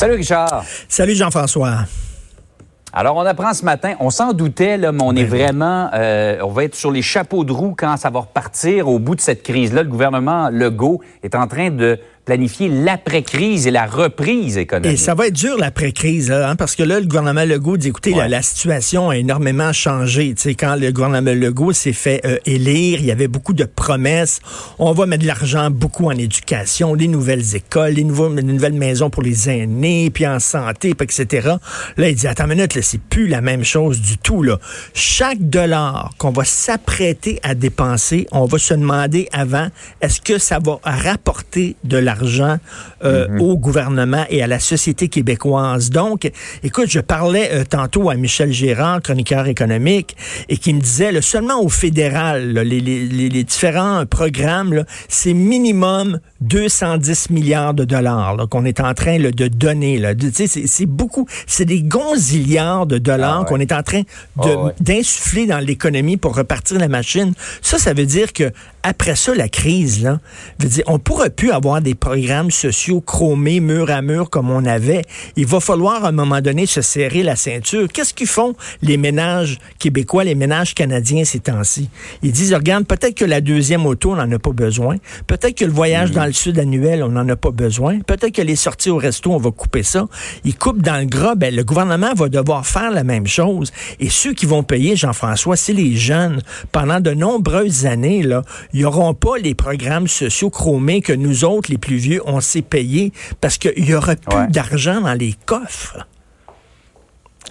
Salut Richard. Salut Jean-François. Alors, on apprend ce matin, on s'en doutait, là, mais on est vraiment, euh, on va être sur les chapeaux de roue quand ça va repartir au bout de cette crise-là. Le gouvernement Legault est en train de planifier l'après-crise et la reprise économique. Et ça va être dur l'après-crise, hein, parce que là, le gouvernement Legault dit, écoutez, Ouais. la, la situation a énormément changé. Tu sais, quand le gouvernement Legault s'est fait euh, élire, il y avait beaucoup de promesses. On va mettre de l'argent beaucoup en éducation, les nouvelles écoles, les, nouveaux, les nouvelles maisons pour les aînés, puis en santé, puis etc. Là, il dit, attends une minute, là, c'est plus la même chose du tout. Là. Chaque dollar qu'on va s'apprêter à dépenser, on va se demander avant, est-ce que ça va rapporter de l'argent euh, au gouvernement et à la société québécoise. Donc, écoute, je parlais euh, tantôt à Michel Gérard, chroniqueur économique, et qui me disait, là, seulement au fédéral, là, les, les- les- les différents programmes, c'est minimum 210 milliards de dollars là, qu'on est en train là, de donner. Là. Tu sais, C'est beaucoup, c'est des gonzillards de dollars Ah ouais. qu'on est en train Ah ouais. d'insuffler dans l'économie pour repartir la machine. Ça, ça veut dire que après ça, la crise, là, veut dire, on pourrait plus avoir des programmes sociaux chromés mur à mur comme on avait. Il va falloir à un moment donné se serrer la ceinture. Qu'est-ce qu'ils font les ménages québécois, les ménages canadiens ces temps-ci? Ils disent, regarde, peut-être que la deuxième auto, on n'en a pas besoin. Peut-être que le voyage dans le sud annuel, on n'en a pas besoin. Peut-être que les sorties au resto, on va couper ça. Ils coupent dans le gras. Ben, le gouvernement va devoir faire la même chose. Et ceux qui vont payer, Jean-François, c'est les jeunes. Pendant de nombreuses années, là, ils n'auront pas les programmes sociaux chromés que nous autres, les plus vieux, on s'est payés parce qu'il y aura plus Ouais. d'argent dans les coffres.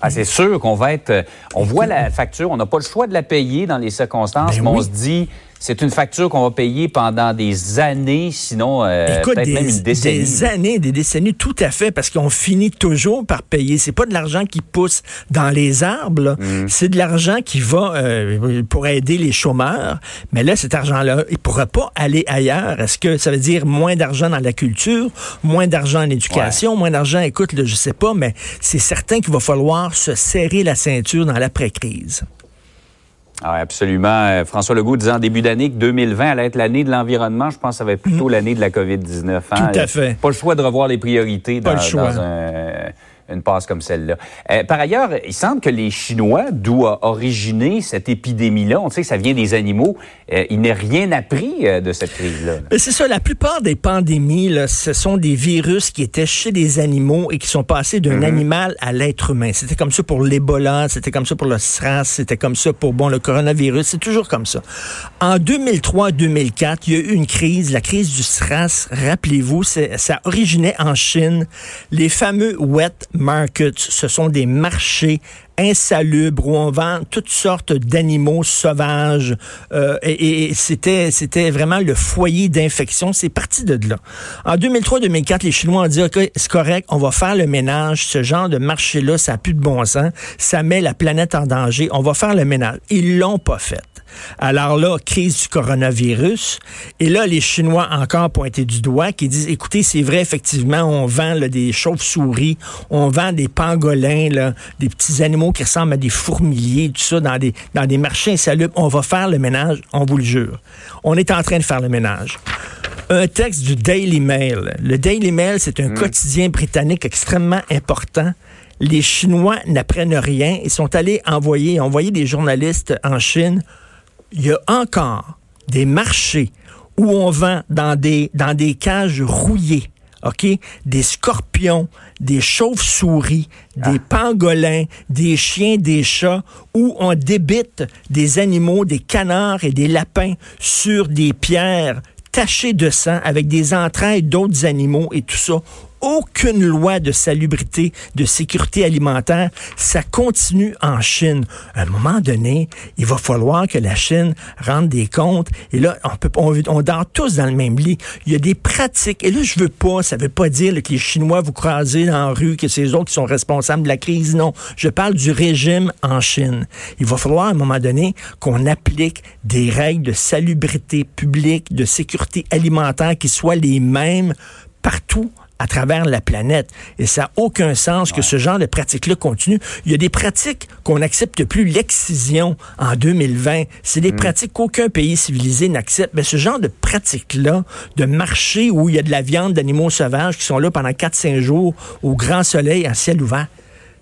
Ah, c'est sûr qu'on va être. euh, On voit la facture, on n'a pas le choix de la payer dans les circonstances, Ben mais on se dit, c'est une facture qu'on va payer pendant des années, sinon euh, Écoute, des, même une décennie. des années, des décennies, tout à fait, parce qu'on finit toujours par payer. C'est pas de l'argent qui pousse dans les arbres. Mm. c'est de l'argent qui va euh, pour aider les chômeurs. Mais là, cet argent-là, il pourra pas aller ailleurs. Est-ce que ça veut dire moins d'argent dans la culture, moins d'argent en éducation, moins d'argent, écoute, là, je sais pas, mais c'est certain qu'il va falloir se serrer la ceinture dans l'après-crise. Ah, absolument. Euh, François Legault disait en début d'année que 2020 allait être l'année de l'environnement. Je pense que ça va être plutôt l'année de la COVID-19. hein. Tout à fait. Pas le choix de revoir les priorités Pas dans, le choix. dans un- une passe comme celle-là. Euh, par ailleurs, il semble que les Chinois, d'où a originé cette épidémie-là, on sait que ça vient des animaux, euh, il n'est rien appris euh, de cette crise-là. C'est ça, la plupart des pandémies, là, ce sont des virus qui étaient chez des animaux et qui sont passés d'un animal à l'être humain. C'était comme ça pour l'Ebola, c'était comme ça pour le SRAS, c'était comme ça pour bon le coronavirus, c'est toujours comme ça. En 2003-2004, il y a eu une crise, la crise du SRAS, rappelez-vous, ça originait en Chine. Les fameux wet markets, ce sont des marchés insalubres où on vend toutes sortes d'animaux sauvages euh, et, c'était c'était vraiment le foyer d'infection. C'est parti de là. En 2003-2004 les Chinois ont dit ok c'est correct on va faire le ménage. Ce genre de marché là ça a plus de bon sens. Ça met la planète en danger. On va faire le ménage. Ils l'ont pas fait. Alors là, crise du coronavirus. Et là, les Chinois encore pointés du doigt qui disent, écoutez, c'est vrai, effectivement, on vend des chauves-souris, on vend des pangolins, là, des petits animaux qui ressemblent à des fourmiliers, tout ça, dans des, dans des marchés insalubres. On va faire le ménage, on vous le jure. On est en train de faire le ménage. Un texte du Daily Mail. Le Daily Mail, c'est un quotidien britannique extrêmement important. Les Chinois n'apprennent rien. Ils sont allés envoyer, envoyer des journalistes en Chine il y a encore des marchés où on vend dans des, dans des cages rouillées, OK? Des scorpions, des chauves-souris, des pangolins, des chiens, des chats, où on débite des animaux, des canards et des lapins sur des pierres tachées de sang avec des entrailles d'autres animaux et tout ça aucune loi de salubrité, de sécurité alimentaire. Ça continue en Chine. À un moment donné, il va falloir que la Chine rende des comptes. Et là, on peut, on, on dort tous dans le même lit. Il y a des pratiques. Et là, je veux pas, ça veut pas dire que les Chinois vous croisez dans la rue, que c'est eux autres qui sont responsables de la crise. Non. Je parle du régime en Chine. Il va falloir, à un moment donné, qu'on applique des règles de salubrité publique, de sécurité alimentaire qui soient les mêmes partout à travers la planète. Et ça n'a aucun sens que ce genre de pratique-là continue. Il y a des pratiques qu'on n'accepte plus. L'excision en 2020, c'est des pratiques qu'aucun pays civilisé n'accepte. Mais ce genre de pratique-là, de marché où il y a de la viande d'animaux sauvages qui sont là pendant 4-5 jours au grand soleil, à ciel ouvert,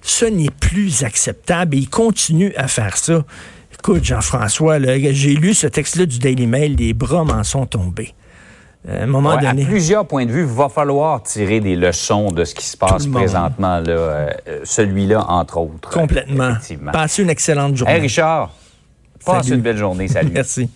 ce n'est plus acceptable et ils continuent à faire ça. Écoute, Jean-François, j'ai lu ce texte-là du Daily Mail, les bras m'en sont tombés. À un moment donné. À plusieurs points de vue, il va falloir tirer des leçons de ce qui se passe présentement, là, euh, celui-là, entre autres. Complètement. Passez une excellente journée. Hey Richard, passe une belle journée. Salut. Merci.